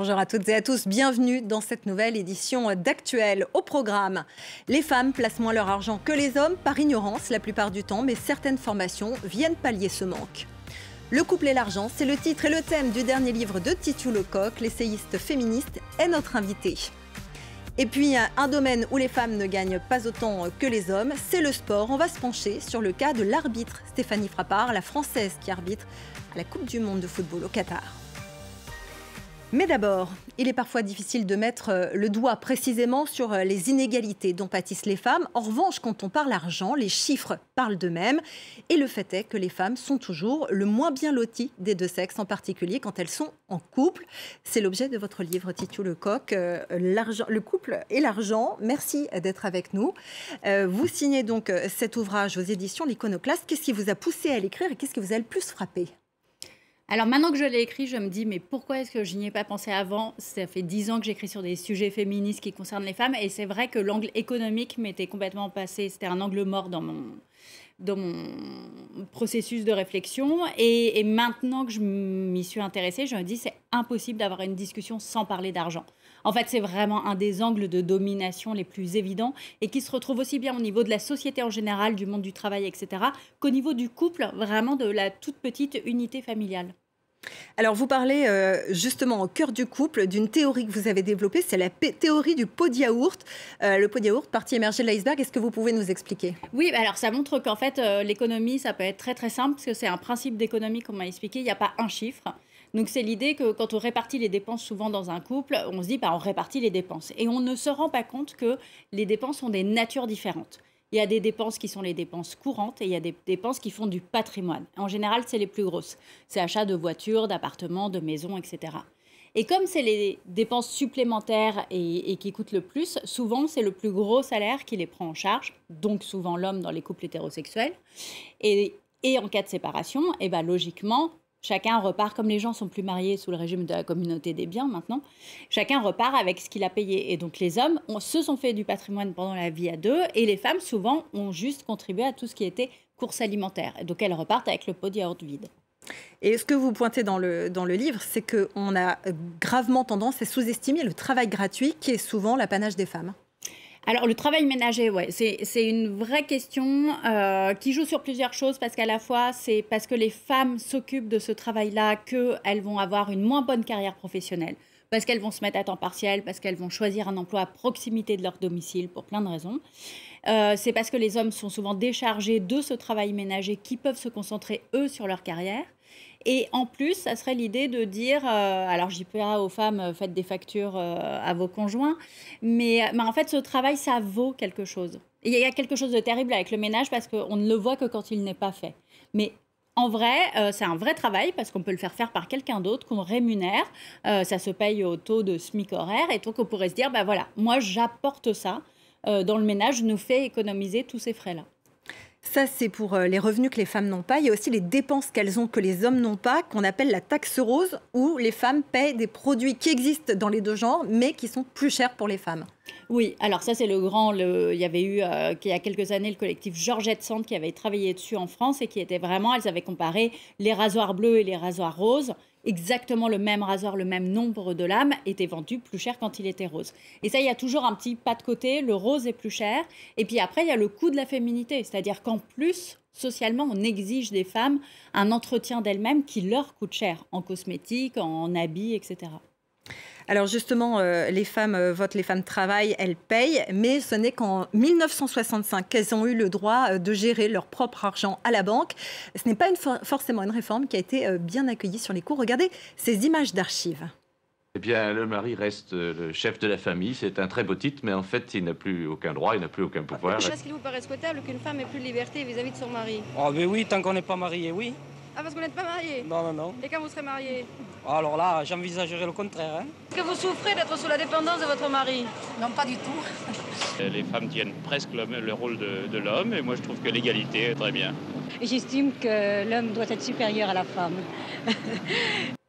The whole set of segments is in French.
Bonjour à toutes et à tous, bienvenue dans cette nouvelle édition d'Actuel. Au programme, les femmes placent moins leur argent que les hommes par ignorance la plupart du temps, mais certaines formations viennent pallier ce manque. Le couple et l'argent, c'est le titre et le thème du dernier livre de Titu Lecoq, l'essayiste féministe, est notre invité. Et puis, un domaine où les femmes ne gagnent pas autant que les hommes, c'est le sport. On va se pencher sur le cas de l'arbitre Stéphanie Frappard, la Française qui arbitre la Coupe du Monde de football au Qatar. Mais d'abord, il est parfois difficile de mettre euh, le doigt précisément sur euh, les inégalités dont pâtissent les femmes. En revanche, quand on parle argent, les chiffres parlent d'eux-mêmes. Et le fait est que les femmes sont toujours le moins bien loties des deux sexes, en particulier quand elles sont en couple. C'est l'objet de votre livre, Titu Lecoq, euh, Le couple et l'argent. Merci d'être avec nous. vous signez donc cet ouvrage aux éditions L'Iconoclaste. Qu'est-ce qui vous a poussé à l'écrire et qu'est-ce qui vous a le plus frappé? Alors maintenant que je l'ai écrit, je me dis, mais pourquoi est-ce que je n'y ai pas pensé avant? Ça fait dix ans que j'écris sur des sujets féministes qui concernent les femmes, et c'est vrai que l'angle économique m'était complètement passé, c'était un angle mort dans mon, dans mon processus de réflexion. Et, et maintenant que je m'y suis intéressée, je me dis, c'est impossible d'avoir une discussion sans parler d'argent. En fait, c'est vraiment un des angles de domination les plus évidents et qui se retrouve aussi bien au niveau de la société en général, du monde du travail, etc., qu'au niveau du couple, vraiment de la toute petite unité familiale. Alors, vous parlez euh, justement au cœur du couple d'une théorie que vous avez développée, c'est la théorie du pot de yaourt. Euh, le pot de yaourt, partie émergée de l'iceberg, est-ce que vous pouvez nous expliquer? Oui, alors ça montre qu'en fait, euh, l'économie, ça peut être très très simple, parce que c'est un principe d'économie qu'on m'a expliqué, il n'y a pas un chiffre. Donc c'est l'idée que quand on répartit les dépenses souvent dans un couple, on se dit bah, on répartit les dépenses. Et on ne se rend pas compte que les dépenses ont des natures différentes. Il y a des dépenses qui sont les dépenses courantes et il y a des dépenses qui font du patrimoine. En général, c'est les plus grosses. C'est achat de voitures, d'appartements, de maisons, etc. Et comme c'est les dépenses supplémentaires et, qui coûtent le plus, souvent c'est le plus gros salaire qui les prend en charge, donc souvent l'homme dans les couples hétérosexuels. Et, en cas de séparation, et eh ben logiquement, Chacun repart, comme les gens sont plus mariés sous le régime de la communauté des biens maintenant, chacun repart avec ce qu'il a payé. Et donc les hommes se sont fait du patrimoine pendant la vie à deux, et les femmes, souvent, ont juste contribué à tout ce qui était course alimentaire. Et donc elles repartent avec le pot de yaourt vide. Et ce que vous pointez dans le, dans le livre, c'est qu'on a gravement tendance à sous-estimer le travail gratuit qui est souvent l'apanage des femmes. Alors, le travail ménager, ouais, c'est une vraie question euh, qui joue sur plusieurs choses parce qu'à la fois, c'est parce que les femmes s'occupent de ce travail-là qu'elles vont avoir une moins bonne carrière professionnelle, parce qu'elles vont se mettre à temps partiel, parce qu'elles vont choisir un emploi à proximité de leur domicile pour plein de raisons. Euh, c'est parce que les hommes sont souvent déchargés de ce travail ménager qui peuvent se concentrer, eux, sur leur carrière. Et en plus, ça serait l'idée de dire, euh, alors j'y pas aux femmes, euh, faites des factures euh, à vos conjoints, mais, mais, en fait, ce travail, ça vaut quelque chose. il y a quelque chose de terrible avec le ménage parce qu'on ne le voit que quand il n'est pas fait. Mais en vrai, c'est un vrai travail parce qu'on peut le faire faire par quelqu'un d'autre qu'on rémunère. ça se paye au taux de SMIC horaire. Et donc, on pourrait se dire, bah voilà, moi, j'apporte ça dans le ménage, nous fait économiser tous ces frais-là. Ça, c'est pour euh, les revenus que les femmes n'ont pas. Il y a aussi les dépenses qu'elles ont que les hommes n'ont pas, qu'on appelle la taxe rose, où les femmes paient des produits qui existent dans les deux genres, mais qui sont plus chers pour les femmes. Oui, alors ça c'est le grand, il y avait eu euh, il y a quelques années le collectif Georgette Sand qui avait travaillé dessus en France et qui était vraiment, elles avaient comparé les rasoirs bleus et les rasoirs roses exactement le même rasoir, le même nombre de lames, était vendu plus cher quand il était rose. Et ça, il y a toujours un petit pas de côté, le rose est plus cher. Et puis après, il y a le coût de la féminité, c'est-à-dire qu'en plus, socialement, on exige des femmes un entretien d'elles-mêmes qui leur coûte cher, en cosmétiques, en habits, etc. Alors justement, euh, les femmes euh, votent, les femmes travaillent, elles payent, mais ce n'est qu'en 1965 qu'elles ont eu le droit euh, de gérer leur propre argent à la banque. Ce n'est pas forcément une réforme qui a été bien accueillie sur les cours. Regardez ces images d'archives. Eh bien, le mari reste le chef de la famille. C'est un très beau titre, mais en fait, il n'a plus aucun droit, il n'a plus aucun pouvoir. Est-ce qu'il vous paraît souhaitable qu'une femme ait plus de liberté vis-à-vis de son mari Ah, ben oui, tant qu'on n'est pas marié, oui. Ah, parce que vous n'êtes pas marié Non, non, non. Et quand vous serez marié Alors là, j'envisagerai le contraire. Hein. Est-ce que vous souffrez d'être sous la dépendance de votre mari? Non, pas du tout. Les femmes tiennent presque le, rôle de, de l'homme, et moi je trouve que l'égalité est très bien. J'estime que l'homme doit être supérieur à la femme.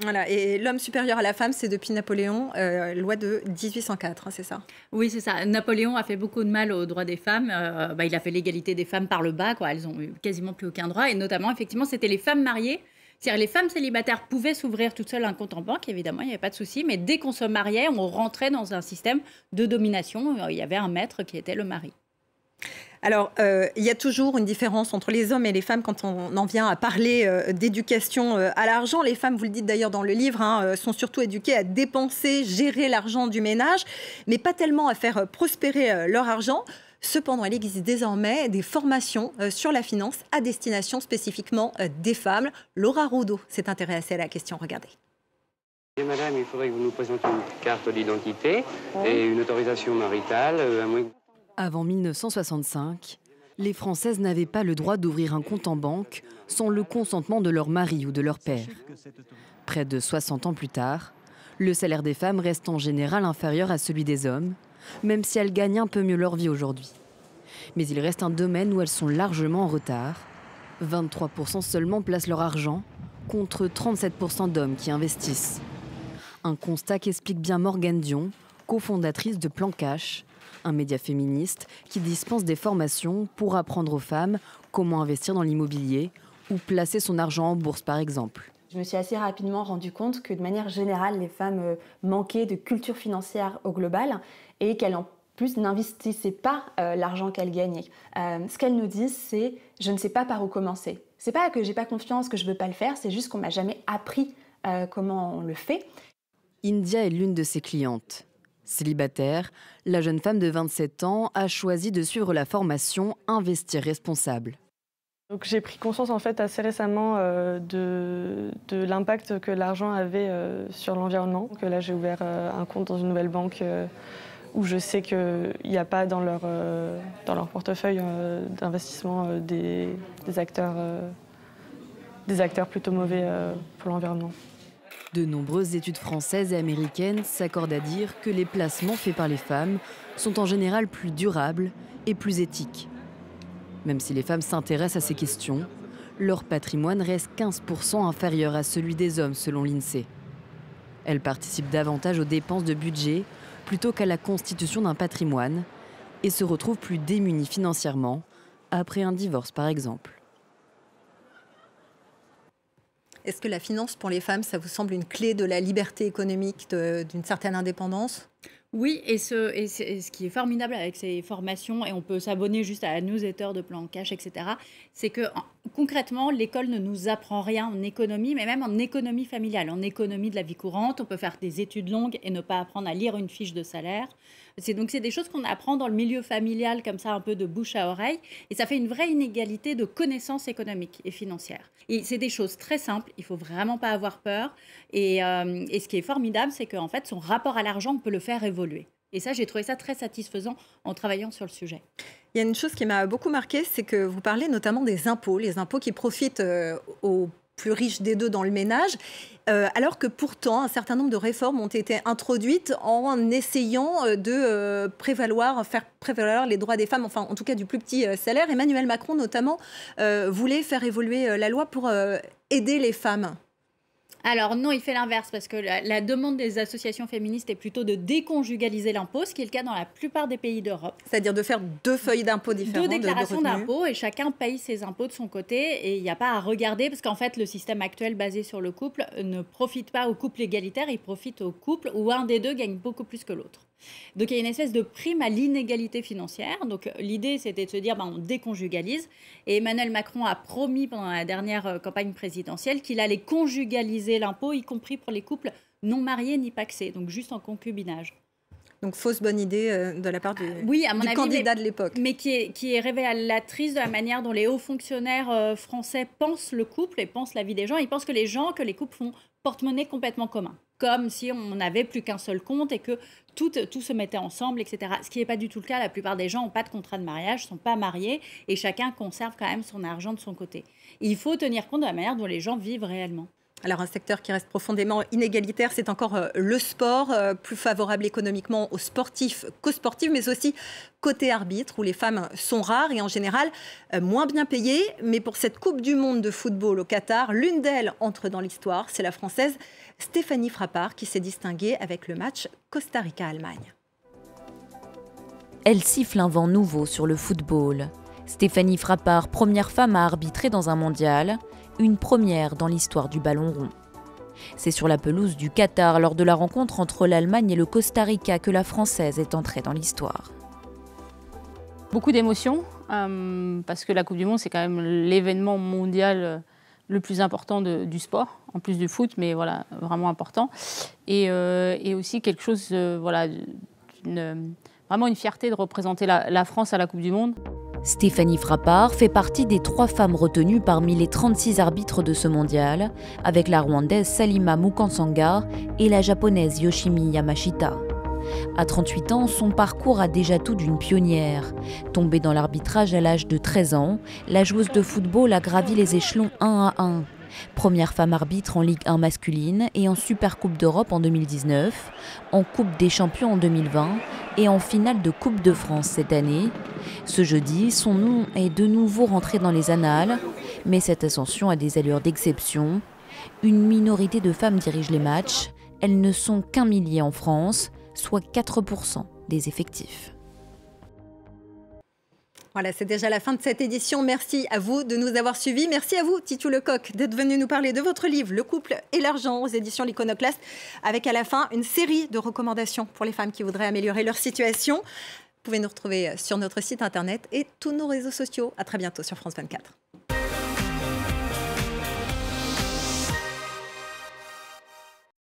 Voilà, et l'homme supérieur à la femme, c'est depuis Napoléon, euh, loi de 1804, hein, c'est ça? Oui, c'est ça. Napoléon a fait beaucoup de mal aux droits des femmes. Euh, bah, il a fait l'égalité des femmes par le bas, quoi. Elles ont eu quasiment plus aucun droit. Et notamment, effectivement, c'était les femmes mariées C'est-à-dire les femmes célibataires pouvaient s'ouvrir toutes seules un compte en banque, évidemment, il n'y avait pas de souci, mais dès qu'on se mariait, on rentrait dans un système de domination. Il y avait un maître qui était le mari. Alors, euh, il y a toujours une différence entre les hommes et les femmes quand on en vient à parler euh, d'éducation euh, à l'argent. Les femmes, vous le dites d'ailleurs dans le livre, hein, sont surtout éduquées à dépenser, gérer l'argent du ménage, mais pas tellement à faire prospérer leur argent. Cependant, il existe désormais des formations sur la finance à destination spécifiquement des femmes. Laura Roudot s'est intéressée à la question. Regardez. madame, il faudrait que vous nous présentiez une carte d'identité et une autorisation maritale. À moins... Avant 1965, les Françaises n'avaient pas le droit d'ouvrir un compte en banque sans le consentement de leur mari ou de leur père. Près de 60 ans plus tard, le salaire des femmes reste en général inférieur à celui des hommes, même si elles gagnent un peu mieux leur vie aujourd'hui. Mais il reste un domaine où elles sont largement en retard. 23% seulement placent leur argent, contre 37% d'hommes qui investissent. Un constat qu'explique bien Morgane Dion, cofondatrice de Plan Cash, un média féministe qui dispense des formations pour apprendre aux femmes comment investir dans l'immobilier ou placer son argent en bourse par exemple. Je me suis assez rapidement rendu compte que de manière générale, les femmes euh, manquaient de culture financière au global et qu'elles en plus n'investissaient pas euh, l'argent qu'elles gagnaient. Euh, ce qu'elles nous disent, c'est je ne sais pas par où commencer. C'est pas que j'ai pas confiance, que je veux pas le faire, c'est juste qu'on m'a jamais appris comment on le fait. India est l'une de ses clientes. Célibataire, la jeune femme de 27 ans a choisi de suivre la formation Investir responsable. j'ai pris conscience en fait assez récemment euh, de, l'impact que l'argent avait euh, sur l'environnement. là j'ai ouvert euh, un compte dans une nouvelle banque où je sais qu'il n'y a pas dans leur, dans leur portefeuille d'investissement des, acteurs, des acteurs plutôt mauvais pour l'environnement. De nombreuses études françaises et américaines s'accordent à dire que les placements faits par les femmes sont en général plus durables et plus éthiques. Même si les femmes s'intéressent à ces questions, leur patrimoine reste 15% inférieur à celui des hommes selon l'INSEE. Elles participent davantage aux dépenses de budget plutôt qu'à la constitution d'un patrimoine et se retrouvent plus démunies financièrement après un divorce par exemple. Est-ce que la finance pour les femmes, ça vous semble une clé de la liberté économique, d'une certaine indépendance? Oui, et ce, et, ce, qui est formidable avec ces formations, et on peut s'abonner juste à la newsletter de Plan Cash, etc., c'est que concrètement, l'école ne nous apprend rien en économie, mais même en économie familiale, en économie de la vie courante. On peut faire des études longues et ne pas apprendre à lire une fiche de salaire. C'est donc c'est des choses qu'on apprend dans le milieu familial comme ça un peu de bouche à oreille et ça fait une vraie inégalité de connaissances économiques et financières. Et c'est des choses très simples, il faut vraiment pas avoir peur et, euh, et ce qui est formidable c'est qu'en fait son rapport à l'argent on peut le faire évoluer. Et ça, j'ai trouvé ça très satisfaisant en travaillant sur le sujet. Il y a une chose qui m'a beaucoup marqué, c'est que vous parlez notamment des impôts, les impôts qui profitent euh, aux plus riches des deux dans le ménage, euh, alors que pourtant un certain nombre de réformes ont été introduites en essayant euh, de prévaloir, faire prévaloir les droits des femmes, enfin en tout cas du plus petit salaire. Emmanuel Macron notamment voulait faire évoluer la loi pour aider les femmes. Alors non, il fait l'inverse parce que la, demande des associations féministes est plutôt de déconjugaliser l'impôt, ce qui est le cas dans la plupart des pays d'Europe. C'est-à-dire de faire deux feuilles d'impôt différentes. Deux déclarations d'impôt et chacun paye ses impôts de son côté et il n'y a pas à regarder parce qu'en fait le système actuel basé sur le couple ne profite pas au couple égalitaire, il profite au couple où un des deux gagne beaucoup plus que l'autre. Donc il y a une espèce de prime à l'inégalité financière. Donc l'idée c'était de se dire ben, on déconjugalise. Et Emmanuel Macron a promis pendant la dernière euh, campagne présidentielle qu'il allait conjugaliser l'impôt, y compris pour les couples non mariés ni paxés, donc juste en concubinage. Donc fausse bonne idée euh, de la part du, oui, à mon avis, candidat de l'époque. Mais qui est, qui est révélatrice de la manière dont les hauts fonctionnaires euh, français pensent le couple et pensent la vie des gens. Ils pensent que les gens, que les couples font porte-monnaie complètement commun. Comme si on n'avait plus qu'un seul compte et que tout, tout se mettait ensemble, etc. Ce qui n'est pas du tout le cas. La plupart des gens n'ont pas de contrat de mariage, ne sont pas mariés et chacun conserve quand même son argent de son côté. Il faut tenir compte de la manière dont les gens vivent réellement. Alors un secteur qui reste profondément inégalitaire, c'est encore euh, le sport, euh, plus favorable économiquement aux sportifs qu'aux sportifs, mais aussi côté arbitre, où les femmes sont rares et en général euh, moins bien payées. Mais pour cette Coupe du Monde de football au Qatar, l'une d'elles entre dans l'histoire, c'est la Française Stéphanie Frappard qui s'est distinguée avec le match Costa Rica-Allemagne. Elle siffle un vent nouveau sur le football Stéphanie Frappard, première femme à arbitrer dans un mondial, une première dans l'histoire du ballon rond. C'est sur la pelouse du Qatar, lors de la rencontre entre l'Allemagne et le Costa Rica, que la Française est entrée dans l'histoire. Beaucoup d'émotions, euh, parce que la Coupe du Monde, c'est quand même l'événement mondial euh, le plus important du sport, en plus du foot, mais voilà, vraiment important. Et, euh, aussi quelque chose, voilà, vraiment une fierté de représenter la France à la Coupe du Monde. Stéphanie Frappard fait partie des trois femmes retenues parmi les 36 arbitres de ce mondial, avec la rwandaise Salima Mukansanga et la japonaise Yoshimi Yamashita. À 38 ans, son parcours a déjà tout d'une pionnière. Tombée dans l'arbitrage à l'âge de 13 ans, la joueuse de football a gravi les échelons 1 à 1. Première femme arbitre en Ligue 1 masculine et en Super Coupe d'Europe en 2019, en Coupe des Champions en 2020 et en finale de Coupe de France cette année. Ce jeudi, son nom est de nouveau rentré dans les annales, mais cette ascension a des allures d'exception. Une minorité de femmes dirigent les matchs. Elles ne sont qu'un millier en France, soit 4% des effectifs. Voilà, c'est déjà la fin de cette édition. Merci à vous de nous avoir suivis. Merci à vous, Titou Lecoq, d'être venu nous parler de votre livre Le couple et l'argent aux éditions L'Iconoclaste, avec à la fin une série de recommandations pour les femmes qui voudraient améliorer leur situation. Vous pouvez nous retrouver sur notre site internet et tous nos réseaux sociaux. À très bientôt sur France 24.